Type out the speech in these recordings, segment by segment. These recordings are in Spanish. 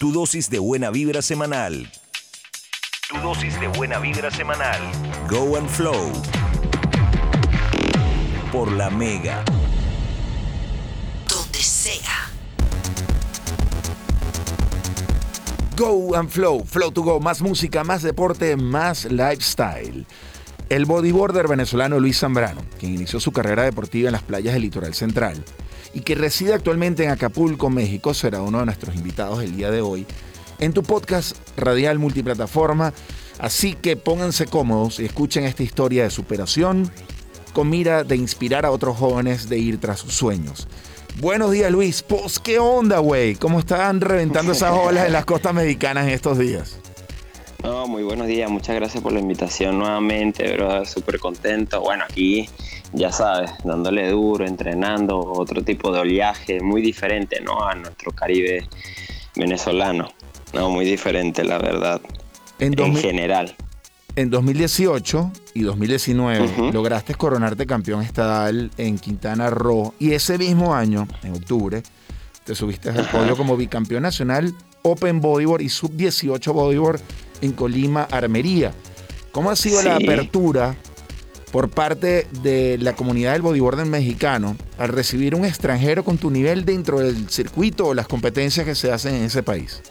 Tu dosis de buena vibra semanal. Tu dosis de buena vibra semanal. Go and Flow. Por la Mega. Donde sea. Go and Flow. Flow to go. Más música, más deporte, más lifestyle. El bodyboarder venezolano Luis Zambrano, quien inició su carrera deportiva en las playas del litoral central, y que reside actualmente en Acapulco, México, será uno de nuestros invitados el día de hoy en tu podcast radial multiplataforma. Así que pónganse cómodos y escuchen esta historia de superación con mira de inspirar a otros jóvenes de ir tras sus sueños. Buenos días Luis, pues qué onda güey, ¿cómo están reventando esas olas en las costas mexicanas en estos días? No, muy buenos días, muchas gracias por la invitación nuevamente, bro, súper contento. Bueno, aquí ya sabes, dándole duro, entrenando, otro tipo de oleaje, muy diferente, ¿no? A nuestro Caribe venezolano. No, muy diferente, la verdad. En, general. En 2018 y 2019 lograste coronarte campeón estadal en Quintana Roo y ese mismo año, en octubre, te subiste al podio como bicampeón nacional Open Bodyboard y Sub-18 Bodyboard en Colima, Armería. ¿Cómo ha sido la apertura por parte de la comunidad del bodyboard mexicano al recibir un extranjero con tu nivel dentro del circuito o las competencias que se hacen en ese país?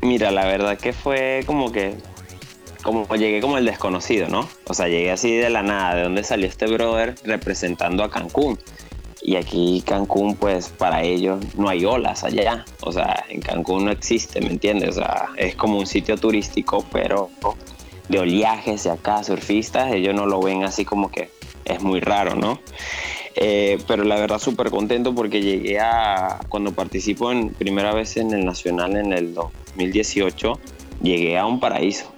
Mira, la verdad que fue como que como llegué como el desconocido, ¿no? O sea, llegué así de la nada, de dónde salió este brother representando a Cancún. Y aquí Cancún, pues para ellos no hay olas allá. O sea, en Cancún no existe, ¿me entiendes? O sea, es como un sitio turístico, pero de oleajes de acá, surfistas, ellos no lo ven así como que es muy raro, ¿no? Eh, pero la verdad súper contento porque llegué a, cuando participo en primera vez en el Nacional en el 2018, llegué a un paraíso.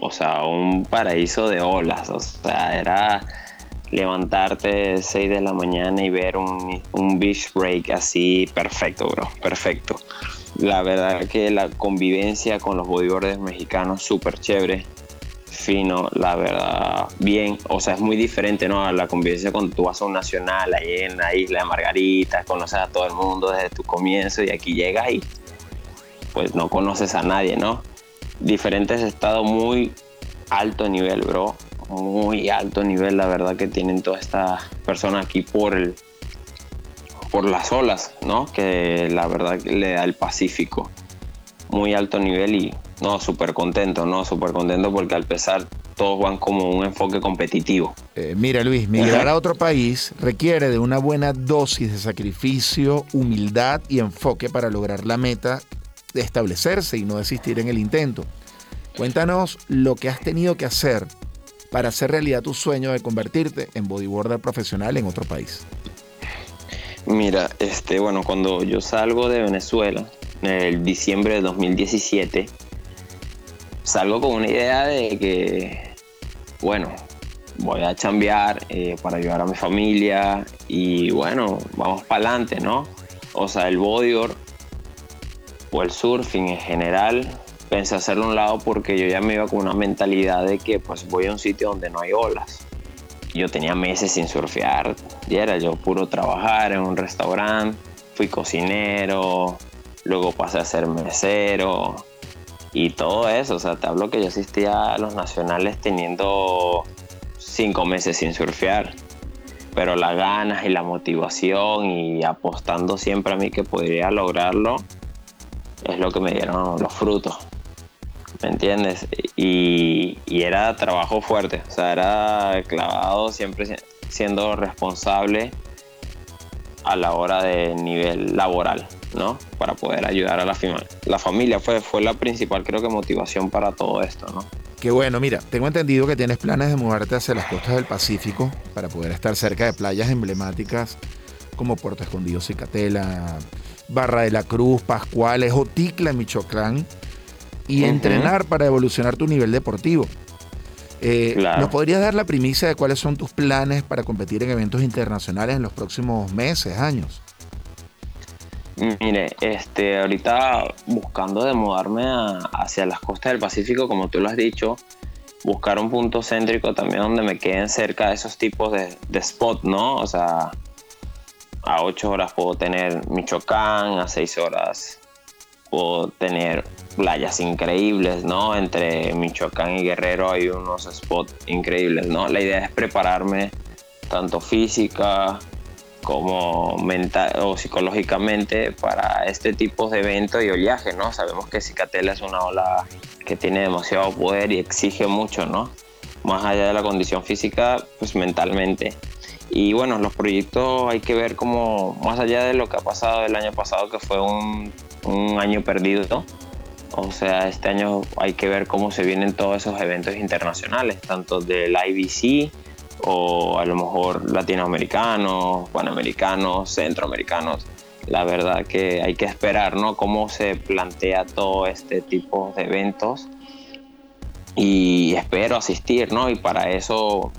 O sea, un paraíso de olas. O sea, era levantarte 6 de la mañana y ver un, un beach break así perfecto, bro, perfecto. La verdad que la convivencia con los bodyboarders mexicanos súper chévere fino, la verdad, bien. O sea, es muy diferente, ¿no? A la convivencia cuando tú vas a un nacional ahí en la isla de Margarita, conoces a todo el mundo desde tu comienzo y aquí llegas y pues no conoces a nadie, ¿no? Diferentes estados muy alto nivel, bro. Muy alto nivel, la verdad que tienen todas estas personas aquí por el por las olas, ¿no? Que la verdad que le da el Pacífico. Muy alto nivel y no, súper contento, no, súper contento porque al pesar todos van como un enfoque competitivo. Eh, mira Luis, migrar a otro país requiere de una buena dosis de sacrificio, humildad y enfoque para lograr la meta de establecerse y no desistir en el intento. Cuéntanos lo que has tenido que hacer para hacer realidad tu sueño de convertirte en bodyboarder profesional en otro país. Mira, este, bueno, cuando yo salgo de Venezuela, en diciembre de 2017, salgo con una idea de que, bueno, voy a chambear eh, para ayudar a mi familia y bueno, vamos para adelante, ¿no? O sea, el bodyboard o el surfing en general, pensé hacerlo a un lado porque yo ya me iba con una mentalidad de que pues voy a un sitio donde no hay olas. Yo tenía meses sin surfear y era yo puro trabajar en un restaurante, fui cocinero, luego pasé a ser mesero, y todo eso. O sea, te hablo que yo asistía a los nacionales teniendo cinco meses sin surfear. Pero las ganas y la motivación y apostando siempre a mí que podría lograrlo es lo que me dieron los frutos. ¿Me entiendes? Y, era trabajo fuerte. O sea, era clavado siempre siendo responsable a la hora de nivel laboral. ¿no? Para poder ayudar a la, la familia. Fue, fue la principal, creo que, motivación para todo esto, ¿no? Qué bueno, mira, tengo entendido que tienes planes de mudarte hacia las costas del Pacífico para poder estar cerca de playas emblemáticas como Puerto Escondido, Cicatela, Barra de la Cruz, Pascuales o Ticla, Michoacán, y entrenar para evolucionar tu nivel deportivo. Eh, ¿Nos podrías dar la primicia de cuáles son tus planes para competir en eventos internacionales en los próximos meses, años? Mire, este, ahorita buscando de mudarme hacia las costas del Pacífico, como tú lo has dicho, buscar un punto céntrico también donde me queden cerca de esos tipos de, de spot, ¿no? O sea, a 8 horas puedo tener Michoacán, a 6 horas puedo tener playas increíbles, ¿no? Entre Michoacán y Guerrero hay unos spots increíbles, ¿no? La idea es prepararme tanto física como mental o psicológicamente para este tipo de evento y oleaje, ¿no? Sabemos que Cicatela es una ola que tiene demasiado poder y exige mucho, ¿no? Más allá de la condición física, pues mentalmente. Y bueno, los proyectos hay que ver como, más allá de lo que ha pasado el año pasado, que fue un, un año perdido, o sea, este año hay que ver cómo se vienen todos esos eventos internacionales, tanto del IBC o a lo mejor latinoamericanos, panamericanos, centroamericanos. La verdad que hay que esperar, ¿no? Cómo se plantea todo este tipo de eventos y espero asistir, ¿no? Y para eso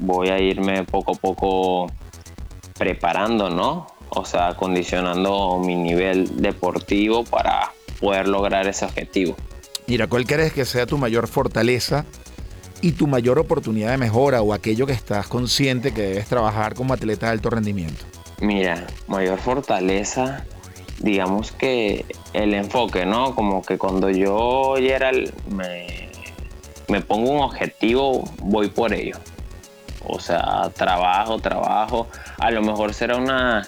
voy a irme poco a poco preparando, ¿no? O sea, acondicionando mi nivel deportivo para poder lograr ese objetivo. Mira, ¿cuál crees que sea tu mayor fortaleza y tu mayor oportunidad de mejora o aquello que estás consciente que debes trabajar como atleta de alto rendimiento? Mira, mayor fortaleza, digamos que el enfoque, ¿no? Como que cuando yo Gerald me, me pongo un objetivo, voy por ello. O sea, trabajo, trabajo. A lo mejor será una,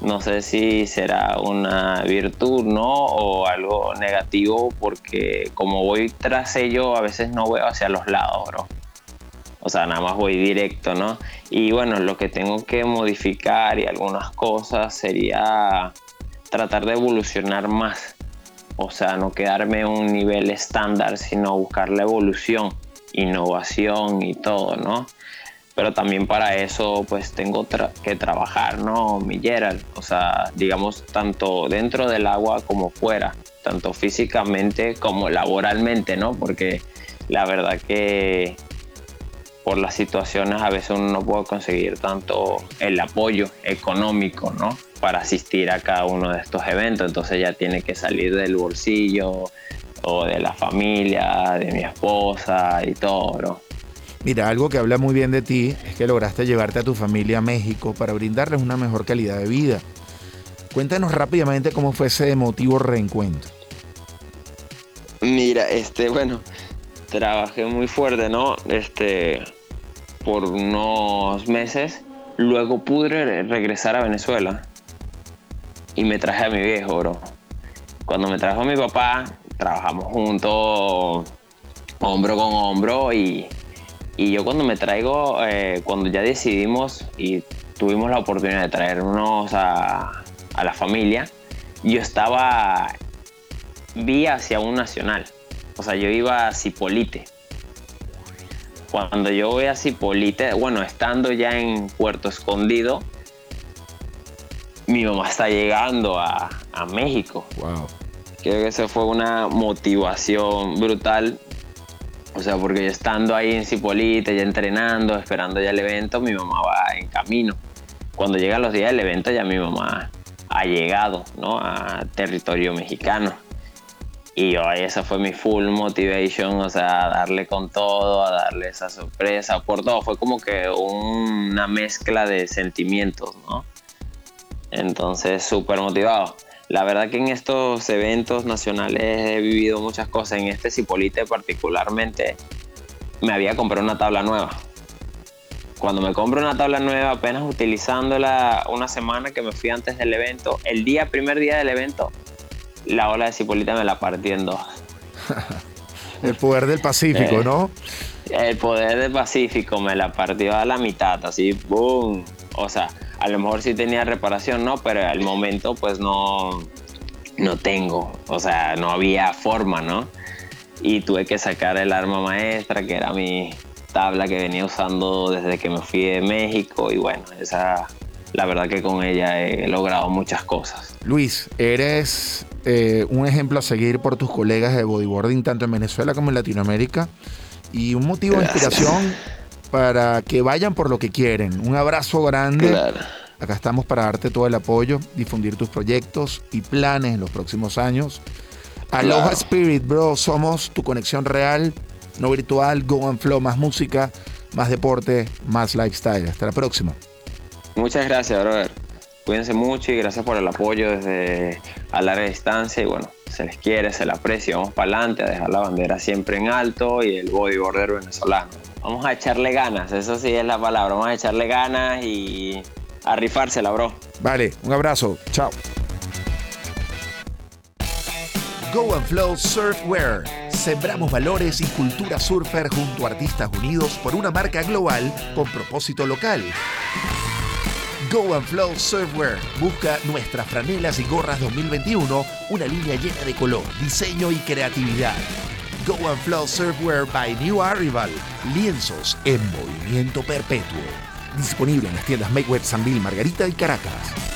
no sé si será una virtud, ¿no? O algo negativo, porque como voy tras ello, a veces no veo hacia los lados, bro. O sea, nada más voy directo, ¿no? Y bueno, lo que tengo que modificar y algunas cosas sería tratar de evolucionar más. O sea, no quedarme en un nivel estándar, sino buscar la evolución, innovación y todo, ¿no? Pero también para eso pues tengo que trabajar, ¿no? Mi Gerald, o sea, digamos, tanto dentro del agua como fuera, tanto físicamente como laboralmente, ¿no? Porque la verdad que por las situaciones a veces uno no puede conseguir tanto el apoyo económico, ¿no? Para asistir a cada uno de estos eventos, entonces ya tiene que salir del bolsillo o de la familia, de mi esposa y todo, ¿no? Mira, algo que habla muy bien de ti es que lograste llevarte a tu familia a México para brindarles una mejor calidad de vida. Cuéntanos rápidamente cómo fue ese emotivo reencuentro. Mira, este, bueno, trabajé muy fuerte, ¿no? Este, por unos meses. Luego pude regresar a Venezuela y me traje a mi viejo, bro. Cuando me trajo mi papá, trabajamos juntos, hombro con hombro, y y yo cuando me traigo, eh, cuando ya decidimos y tuvimos la oportunidad de traernos a, a la familia, yo estaba, vi hacia un nacional. O sea, yo iba a Cipolite. Cuando yo voy a Cipolite, bueno, estando ya en Puerto Escondido, mi mamá está llegando a, a México. Wow. Creo que eso fue una motivación brutal o sea, porque yo estando ahí en Cipolite, ya entrenando, esperando ya el evento, mi mamá va en camino. Cuando llegan los días del evento, ya mi mamá ha llegado, ¿no? A territorio mexicano. Y yo, esa fue mi full motivation, o sea, a darle con todo, a darle esa sorpresa, por todo. Fue como que una mezcla de sentimientos, ¿no? Entonces, súper motivado. La verdad que en estos eventos nacionales he vivido muchas cosas. En este Cipolite particularmente me había comprado una tabla nueva. Cuando me compro una tabla nueva, apenas utilizándola una semana que me fui antes del evento, el día, primer día del evento, la ola de Cipolite me la partí en dos. el poder del Pacífico, ¿no? El poder del Pacífico me la partió a la mitad, así, ¡boom! O sea, a lo mejor sí tenía reparación, ¿no? Pero al momento pues no, no tengo, o sea, no había forma, ¿no? Y tuve que sacar el arma maestra, que era mi tabla que venía usando desde que me fui de México y bueno, esa, la verdad que con ella he logrado muchas cosas. Luis, eres eh, un ejemplo a seguir por tus colegas de bodyboarding tanto en Venezuela como en Latinoamérica y un motivo de inspiración para que vayan por lo que quieren. Un abrazo grande. Acá estamos para darte todo el apoyo, difundir tus proyectos y planes en los próximos años. Aloha Spirit, bro. Somos tu conexión real, no virtual. Go and Flow, más música, más deporte, más lifestyle. Hasta la próxima. Muchas gracias, brother. Cuídense mucho y gracias por el apoyo desde a larga distancia. Y bueno, se les quiere, se les aprecia. Vamos para adelante a dejar la bandera siempre en alto y el bodyboarder venezolano. Vamos a echarle ganas, eso sí es la palabra. Vamos a echarle ganas y a rifársela, bro. Vale, un abrazo. Chao. Go and Flow Surfwear. Sembramos valores y cultura surfer junto a artistas unidos por una marca global con propósito local. Go and Flow Surfwear. Busca nuestras franelas y gorras 2021, una línea llena de color, diseño y creatividad. Go and Flow Surfwear by New Arrival. Lienzos en movimiento perpetuo. Disponible en las tiendas Make Web Bill, Margarita y Caracas.